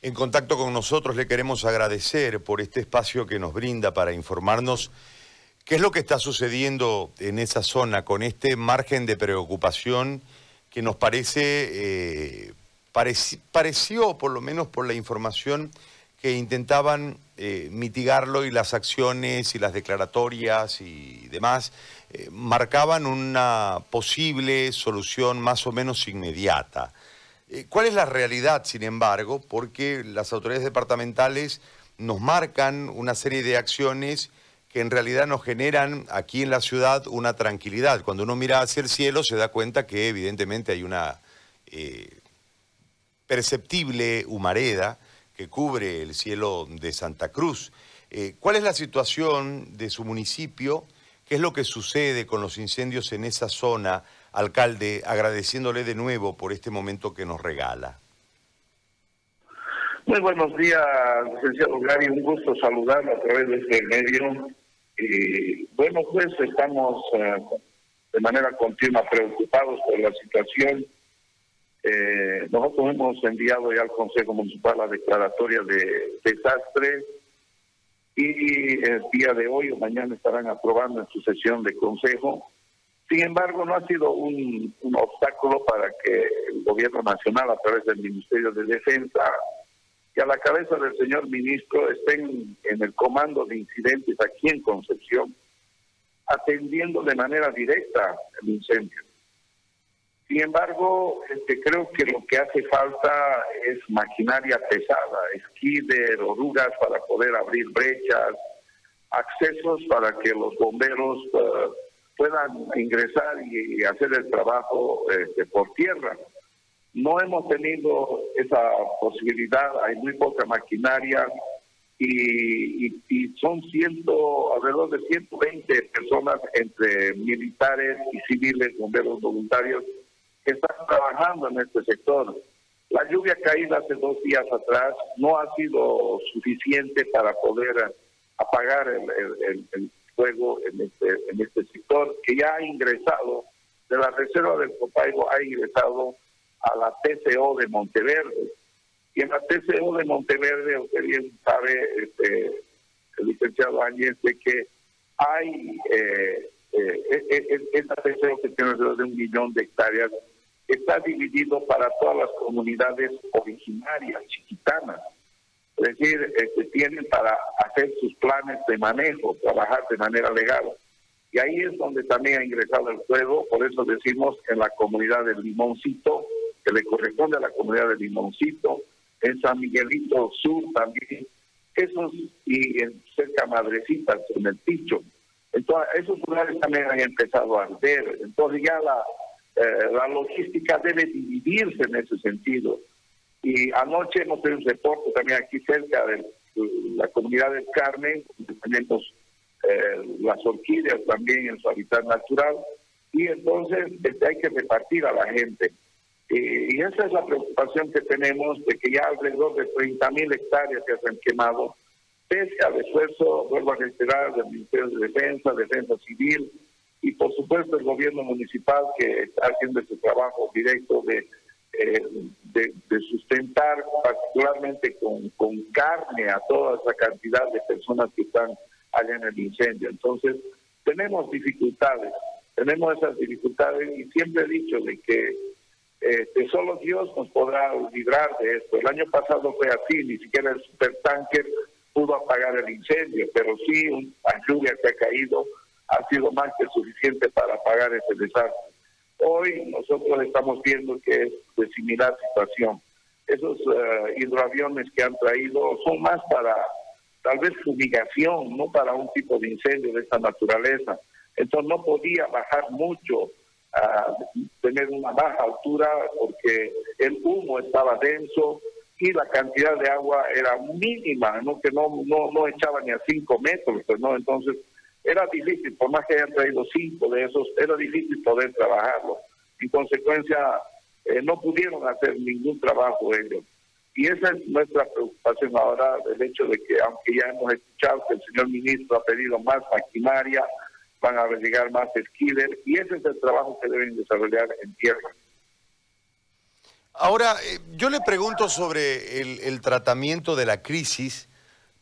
En contacto con nosotros le queremos agradecer por este espacio que nos brinda para informarnos qué es lo que está sucediendo en esa zona con este margen de preocupación que nos parece, eh, pareció, por lo menos por la información, que intentaban eh, mitigarlo y las acciones y las declaratorias y demás eh, marcaban una posible solución más o menos inmediata. Eh, ¿Cuál es la realidad, sin embargo? Porque las autoridades departamentales nos marcan una serie de acciones que en realidad nos generan aquí en la ciudad una tranquilidad. Cuando uno mira hacia el cielo se da cuenta que evidentemente hay una eh, perceptible humareda que cubre el cielo de Santa Cruz. Eh, ¿Cuál es la situación de su municipio? ¿Qué es lo que sucede con los incendios en esa zona? Alcalde, agradeciéndole de nuevo por este momento que nos regala. Muy buenos días, licenciado Gary, un gusto saludarlo a través de este medio. Y bueno, pues estamos eh, de manera continua preocupados por la situación. Eh, nosotros hemos enviado ya al Consejo Municipal la declaratoria de desastre y el día de hoy o mañana estarán aprobando en su sesión de consejo sin embargo, no ha sido un, obstáculo para que el gobierno nacional, a través del Ministerio de Defensa y a la cabeza del señor ministro, estén en el comando de incidentes aquí en Concepción, atendiendo de manera directa el incendio. Sin embargo, este, creo que lo que hace falta es maquinaria pesada, esquider, orugas para poder abrir brechas, accesos para que los bomberos... Uh, puedan ingresar y, hacer el trabajo este, por tierra. No hemos tenido esa posibilidad, hay muy poca maquinaria y, son ciento, alrededor de 120 personas entre militares y civiles, bomberos voluntarios, que están trabajando en este sector. La lluvia caída hace dos días atrás no ha sido suficiente para poder apagar el, el fuego en este, en este sector, que ya ha ingresado, de la reserva del Copaibo ha ingresado a la TCO de Monteverde. Y en la TCO de Monteverde, usted bien sabe, este, el licenciado Áñez, de que hay eh, eh, e, e, esta TCO que tiene alrededor de un millón de hectáreas, está dividido para todas las comunidades originarias, chiquitanas. Es decir, este, tienen para hacer sus planes de manejo, trabajar de manera legal. Y ahí es donde también ha ingresado el fuego, por eso decimos en la comunidad del Limoncito, que le corresponde a la comunidad del Limoncito, en San Miguelito Sur también, esos y en cerca Madrecitas, en el Picho. Entonces, esos lugares también han empezado a arder. Entonces ya la, eh, la logística debe dividirse en ese sentido. Y anoche hemos tenido un reporte también aquí cerca de la comunidad del Carmen, tenemos eh, las orquídeas también en su hábitat natural, y entonces este, hay que repartir a la gente. y esa es la preocupación que tenemos de que ya alrededor de 30 mil hectáreas se han quemado, pese al esfuerzo, vuelvo a reiterar, del Ministerio de Defensa, Defensa Civil, y por supuesto el gobierno municipal que está haciendo ese trabajo directo de eh, de, sustentar particularmente con, carne a toda esa cantidad de personas que están allá en el incendio. Entonces, tenemos dificultades, tenemos esas dificultades y siempre he dicho de que este, solo Dios nos podrá librar de esto. El año pasado fue así, ni siquiera el supertanker pudo apagar el incendio, pero sí la lluvia que ha caído ha sido más que suficiente para apagar ese desastre. Hoy nosotros estamos viendo que es de similar situación. Esos eh, hidroaviones que han traído son más para tal vez fumigación, no para un tipo de incendio de esta naturaleza. Entonces no podía bajar mucho, a tener una baja altura porque el humo estaba denso y la cantidad de agua era mínima, no que no no no echaba ni a cinco metros, pues no, entonces era difícil, por más que hayan traído cinco de esos, era difícil poder trabajarlo. En consecuencia, eh, no pudieron hacer ningún trabajo ellos. Y esa es nuestra preocupación ahora, del hecho de que, aunque ya hemos escuchado que el señor ministro ha pedido más maquinaria, van a llegar más esquiles, y ese es el trabajo que deben desarrollar en tierra. Ahora, eh, yo le pregunto sobre el, tratamiento de la crisis,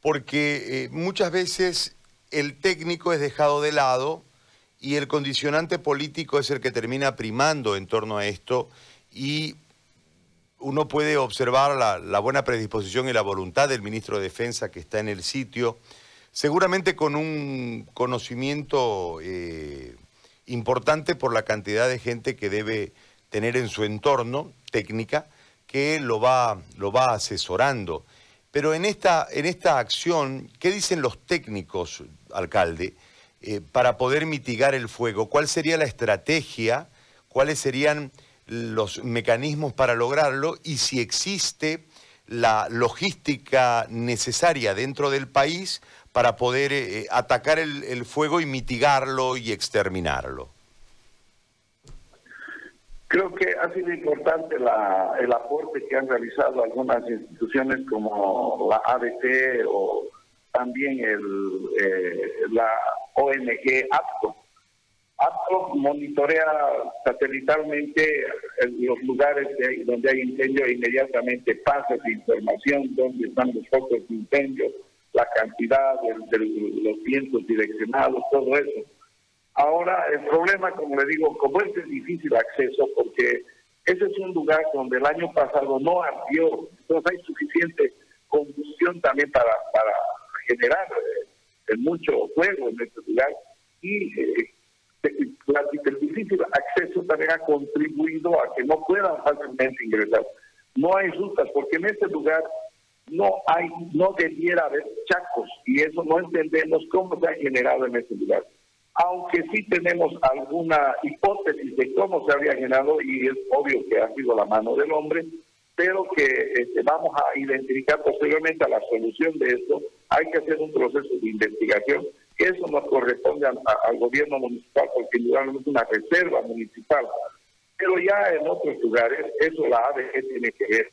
porque eh, muchas veces el técnico es dejado de lado y el condicionante político es el que termina primando en torno a esto y uno puede observar la, buena predisposición y la voluntad del ministro de Defensa que está en el sitio, seguramente con un conocimiento eh, importante por la cantidad de gente que debe tener en su entorno técnica que lo va, lo va asesorando. Pero en esta, en esta acción, ¿qué dicen los técnicos, alcalde, eh, para poder mitigar el fuego? ¿Cuál sería la estrategia? ¿Cuáles serían los mecanismos para lograrlo y si existe la logística necesaria dentro del país para poder eh, atacar el, fuego y mitigarlo y exterminarlo. Creo que ha sido importante el aporte que han realizado algunas instituciones como la ABT o también el, eh, la ONG APCO, APCO monitorea satelitalmente los lugares donde hay incendio e inmediatamente pasa esa información, dónde están los focos de incendio, la cantidad de, los vientos direccionados, todo eso. Ahora, el problema, como le digo, como es de difícil acceso, porque ese es un lugar donde el año pasado no ardió, entonces hay suficiente combustión también para, para generar eh, mucho fuego en este lugar y eh, el difícil acceso también ha contribuido a que no puedan fácilmente ingresar. No hay rutas, porque en este lugar no hay, no debiera haber chacos, y eso no entendemos cómo se ha generado en este lugar. Aunque sí tenemos alguna hipótesis de cómo se había generado, y es obvio que ha sido la mano del hombre, pero que este, vamos a identificar posteriormente a la solución de esto. Hay que hacer un proceso de investigación eso nos corresponde al gobierno municipal porque es una reserva municipal. Pero ya en otros lugares, eso la ADG tiene que ver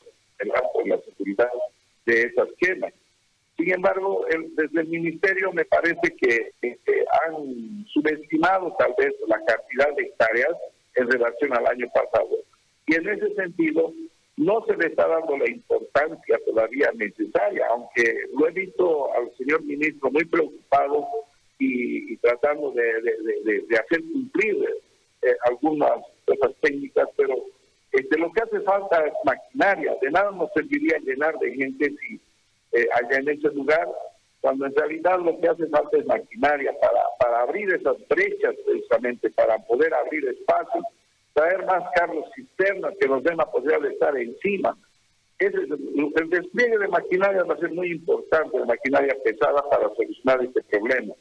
con la seguridad de esas quemas. Sin embargo, desde el ministerio me parece que han subestimado tal vez la cantidad de hectáreas en relación al año pasado. Y en ese sentido, no se le está dando la importancia todavía necesaria, aunque lo he visto al señor ministro muy preocupado y, tratando de, hacer cumplir eh, algunas cosas técnicas, pero este, lo que hace falta es maquinaria. De nada nos serviría llenar de gente si eh, allá en ese lugar, cuando en realidad lo que hace falta es maquinaria para, para abrir esas brechas precisamente, para poder abrir espacios, traer más carros cisternas que nos den la posibilidad de estar encima. Ese, el despliegue de maquinaria va a ser muy importante, de maquinaria pesada para solucionar este problema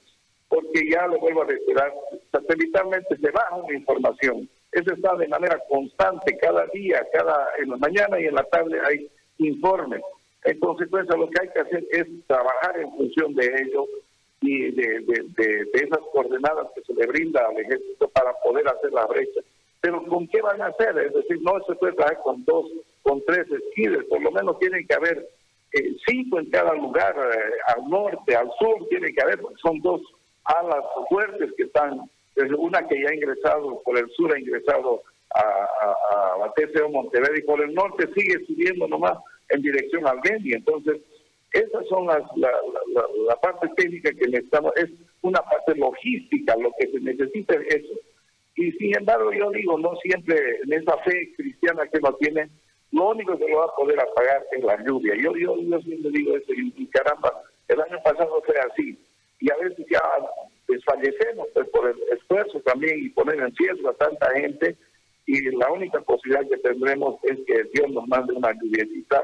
porque ya lo vuelvo a reiterar, satelitalmente se baja una información. Eso está de manera constante, cada día, cada en la mañana y en la tarde hay informes. En consecuencia, lo que hay que hacer es trabajar en función de ello y de, esas coordenadas que se le brinda al ejército para poder hacer la brecha. Pero ¿con qué van a hacer? Es decir, no se puede trabajar con dos, con tres esquiles, por lo menos tienen que haber eh, cinco en cada lugar, eh, al norte, al sur, tiene que haber, son dos alas fuertes que están, desde una que ya ha ingresado por el sur, ha ingresado a, a, a TCO Montevideo y por el norte sigue subiendo nomás en dirección al Gendi. Entonces, esas son las, la, la, parte técnica que necesitamos, es una parte logística, lo que se necesita es eso. Y sin embargo, yo digo, no siempre en esa fe cristiana que nos tiene, lo único que lo va a poder apagar es la lluvia. Yo, yo, yo siempre digo eso, y caramba, el año pasado fue así y a veces ya desfallecemos pues, por el esfuerzo también y poner en riesgo a tanta gente y la única posibilidad que tendremos es que Dios nos mande una lluviecita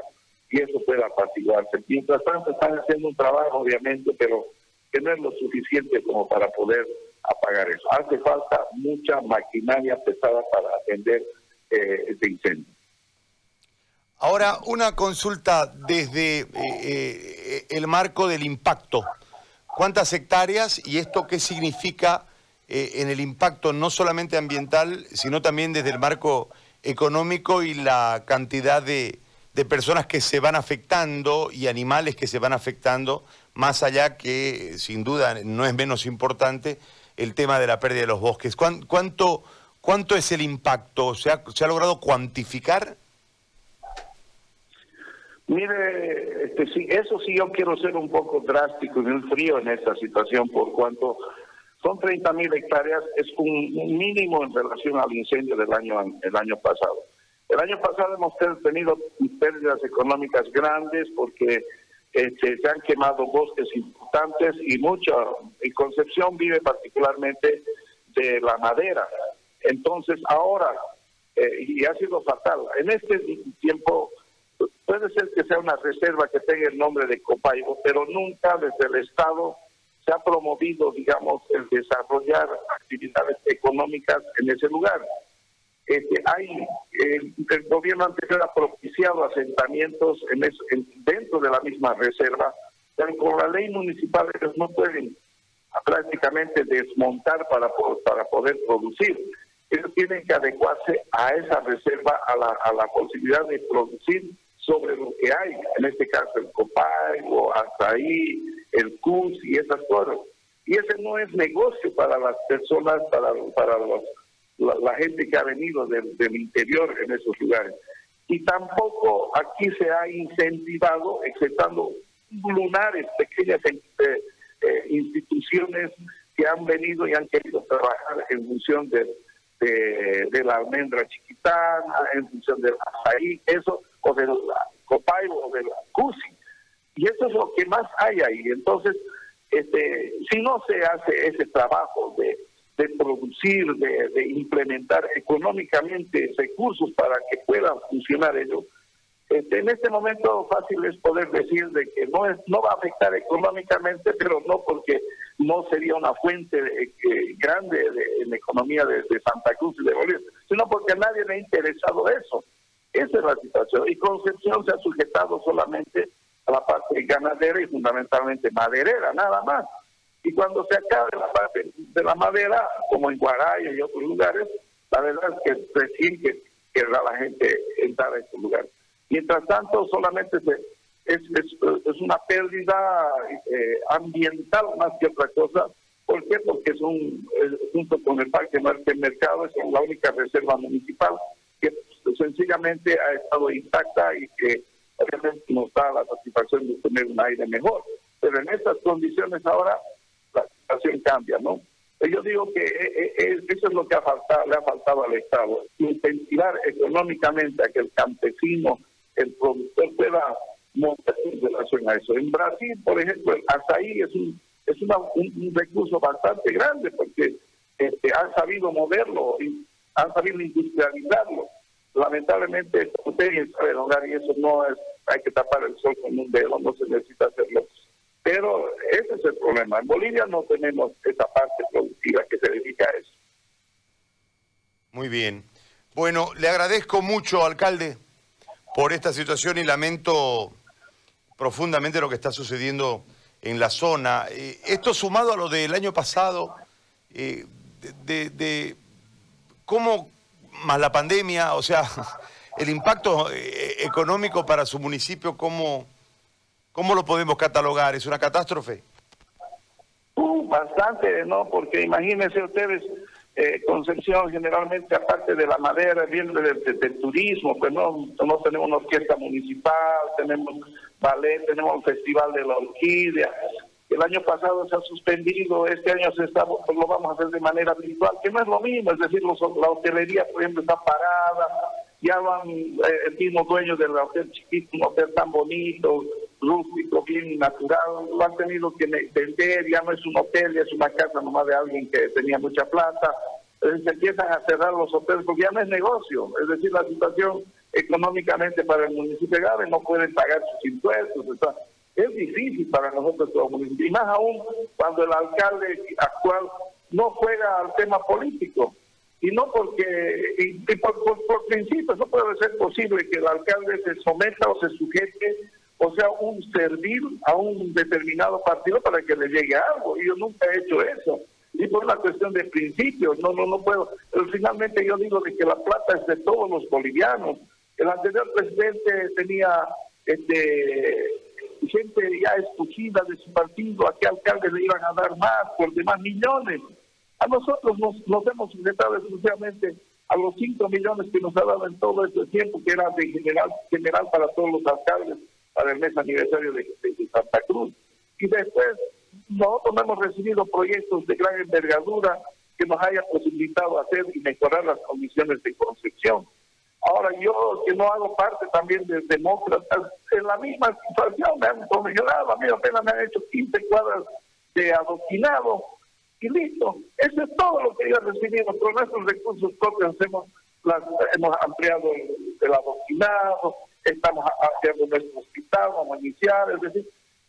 y eso pueda apaciguarse. Mientras tanto están haciendo un trabajo obviamente, pero que no es lo suficiente como para poder apagar eso. Hace falta mucha maquinaria pesada para atender eh, este incendio. Ahora, una consulta desde eh, eh, el marco del impacto ¿Cuántas hectáreas y esto qué significa eh, en el impacto no solamente ambiental, sino también desde el marco económico y la cantidad de, personas que se van afectando y animales que se van afectando, más allá que sin duda no es menos importante el tema de la pérdida de los bosques. ¿Cuánto, cuánto es el impacto? ¿Se ha, ¿Se ha logrado cuantificar? Mire, este, sí, eso sí yo quiero ser un poco drástico y muy frío en esta situación por cuanto son 30 mil hectáreas, es un, mínimo en relación al incendio del año, el año pasado. El año pasado hemos tenido pérdidas económicas grandes porque este, se han quemado bosques importantes y mucha, y Concepción vive particularmente de la madera. Entonces ahora, eh, y ha sido fatal, en este tiempo puede ser que sea una reserva que tenga el nombre de Copaibo, pero nunca desde el Estado se ha promovido, digamos, el desarrollar actividades económicas en ese lugar. Este, hay el, gobierno anterior ha propiciado asentamientos en, dentro de la misma reserva, pero con la ley municipal ellos no pueden prácticamente desmontar para, para poder producir. Ellos tienen que adecuarse a esa reserva, a la, a la posibilidad de producir sobre lo que hay, en este caso el copay o hasta ahí, el CUS y esas cosas. Y ese no es negocio para las personas, para, para la, gente que ha venido del, interior en esos lugares. Y tampoco aquí se ha incentivado, exceptando lunares, pequeñas eh, eh, instituciones que han venido y han querido trabajar en función de, de, la almendra chiquitana, en función del azaí, eso, o del copaibo, o del cusi. Y eso es lo que más hay ahí. Entonces, este, si no se hace ese trabajo de de producir, de, implementar económicamente recursos para que puedan funcionar ellos, este, en este momento fácil es poder decir de que no es no va a afectar económicamente, pero no porque no sería una fuente grande de, en la economía de, Santa Cruz y de Bolivia, sino porque a nadie le ha interesado eso. Esa es la situación. Y Concepción se ha sujetado solamente a la parte ganadera y fundamentalmente maderera, nada más. Y cuando se acabe la parte de la madera, como en Guaraya y otros lugares, la verdad es que recién que querrá la gente entrar a estos lugares. Mientras tanto, solamente se, es, es, una pérdida eh, ambiental más que otra cosa. ¿Por qué? Porque es un, junto con el Parque Norte Mercado, es la única reserva municipal que sencillamente ha estado intacta y que obviamente nos da la satisfacción de tener un aire mejor. Pero en estas condiciones ahora situación cambia, ¿no? Yo digo que eh, eh, eso es lo que ha faltado, le ha faltado al Estado, incentivar económicamente a que el campesino, el productor pueda montar en relación a eso. En Brasil, por ejemplo, el azaí es un es un, recurso bastante grande porque este, han sabido moverlo, y han sabido industrializarlo. Lamentablemente, usted sabe, y eso no es, hay que tapar el sol con un dedo, no se necesita hacerlo pero ese es el problema. En Bolivia no tenemos esa parte productiva que se dedica a eso. Muy bien. Bueno, le agradezco mucho, alcalde, por esta situación y lamento profundamente lo que está sucediendo en la zona. Eh, esto sumado a lo del año pasado, eh, de, cómo, más la pandemia, o sea, el impacto eh, económico para su municipio, cómo ¿Cómo lo podemos catalogar? ¿Es una catástrofe? Uh, bastante, ¿no? Porque imagínense ustedes, eh, Concepción generalmente, aparte de la madera, viene del, turismo, pues no, no tenemos una orquesta municipal, tenemos ballet, tenemos un festival de la orquídea. El año pasado se ha suspendido, este año se está, pues lo vamos a hacer de manera virtual, que no es lo mismo, es decir, la hotelería, por ejemplo, está parada, ya van eh, el mismo dueño del hotel chiquito, un hotel tan bonito, rústico, bien natural, lo han tenido que vender, ya no es un hotel, ya es una casa nomás de alguien que tenía mucha plata. Se empiezan a cerrar los hoteles porque ya no es negocio, es decir, la situación económicamente para el municipio grave, no pueden pagar sus impuestos, es difícil para nosotros como municipio, y más aún cuando el alcalde actual no juega al tema político, y no porque, y, por, por, principio, no puede ser posible que el alcalde se someta o se sujete o sea, un servir a un determinado partido para que le llegue algo. Y yo nunca he hecho eso. Y por una cuestión de principios, no, no, no puedo. Pero finalmente yo digo de que la plata es de todos los bolivianos. El anterior presidente tenía este gente ya escogida de su partido, a qué alcalde le iban a dar más, por demás millones. A nosotros nos, nos hemos sujetado exclusivamente a los 5 millones que nos ha dado en todo este tiempo, que era de general, general para todos los alcaldes para el mes aniversario de, Santa Cruz. Y después nosotros no hemos recibido proyectos de gran envergadura que nos haya posibilitado hacer y mejorar las condiciones de concepción. Ahora yo, que no hago parte también de demócratas, en la misma situación me han comisionado, a mí apenas me han hecho 15 cuadras de adoquinado y listo. Eso es todo lo que yo he recibido. Con nuestros recursos propios hemos, ampliado el, el adoquinado, estamos haciendo nuestro hospital, vamos a iniciar, es decir,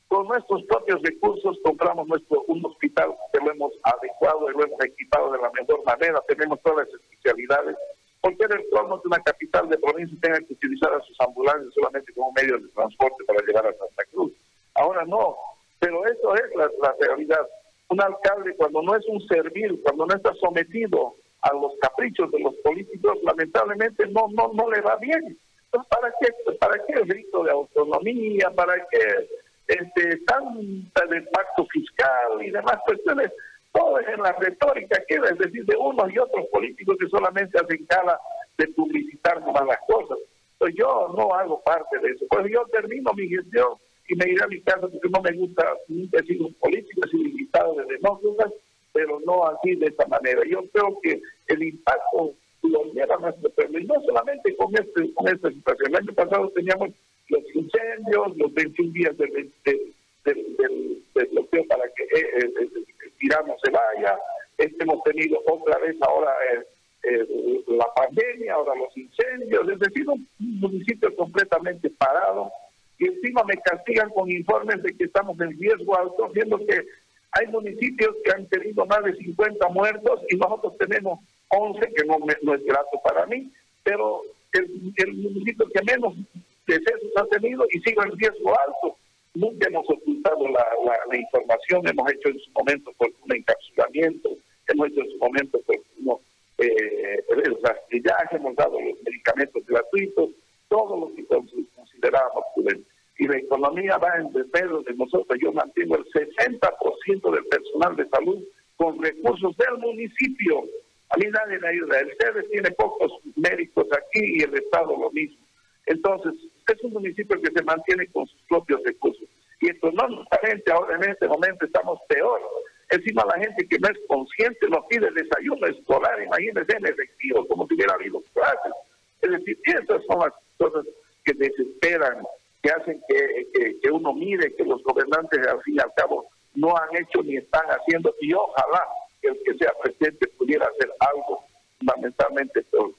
con nuestros propios recursos compramos nuestro un hospital que lo hemos adecuado y lo hemos equipado de la mejor manera, tenemos todas las especialidades, porque el torno de una capital de provincia tenga que utilizar a sus ambulancias solamente como medio de transporte para llegar a Santa Cruz. Ahora no, pero eso es la, realidad. Un alcalde cuando no es un servil, cuando no está sometido a los caprichos de los políticos, lamentablemente no no no le va bien. ¿para qué, para qué el grito de autonomía? ¿Para qué este, tanta del pacto fiscal y demás cuestiones? Todo es en la retórica, que es decir, de unos y otros políticos que solamente hacen cara de publicitar más las cosas. Pues yo no hago parte de eso. Pues yo termino mi gestión y me iré a mi casa porque no me gusta, nunca he sido un político, he sido invitado de demócratas, pero no así de esta manera. Yo creo que el impacto lo lleva a nuestro pueblo, y no solamente con, este, con esta situación. El año pasado teníamos los incendios, los 21 días del, bloqueo para que eh, eh, el tirano se vaya, hemos tenido otra vez ahora eh, la pandemia, ahora los incendios, es decir, un municipio completamente parado. Y encima me castigan con informes de que estamos en riesgo alto, viendo que hay municipios que han tenido más de 50 muertos y nosotros tenemos 11, que no, no es grato para mí, pero el, el municipio que menos decesos ha tenido y sigue en riesgo alto. Nunca hemos ocultado la, información, hemos hecho en su momento por un encapsulamiento, hemos hecho en su momento por uno, eh, el rastrillaje, hemos dado los medicamentos gratuitos, todo lo que considerábamos prudente. Y la economía va en desmedro de nosotros. Yo mantengo el 60% del personal de salud con recursos del municipio. A mí nadie me ayuda. El CEDES tiene pocos médicos aquí y el Estado lo mismo. Entonces, es un municipio que se mantiene con sus propios recursos. Económicamente ahora en este momento estamos peor. Encima la gente que no es consciente nos pide desayuno escolar, imagínense en efectivo, como si hubiera habido clases. Es decir, esas son las cosas que desesperan, que hacen que, que, uno mire que los gobernantes al fin y al cabo no han hecho ni están haciendo, y ojalá el que sea presidente pudiera hacer algo fundamentalmente por,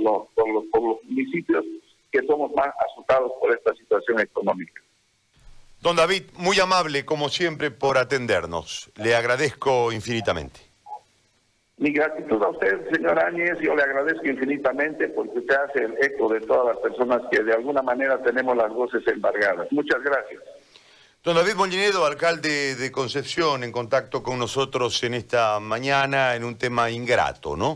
los, por los municipios que somos más asustados por esta situación económica. Don David, muy amable como siempre por atendernos. Le agradezco infinitamente. Mi gratitud a usted, señor Áñez, yo le agradezco infinitamente porque usted hace el eco de todas las personas que de alguna manera tenemos las voces embargadas. Muchas gracias. Don David Mollinedo, alcalde de Concepción, en contacto con nosotros en esta mañana en un tema ingrato, ¿no?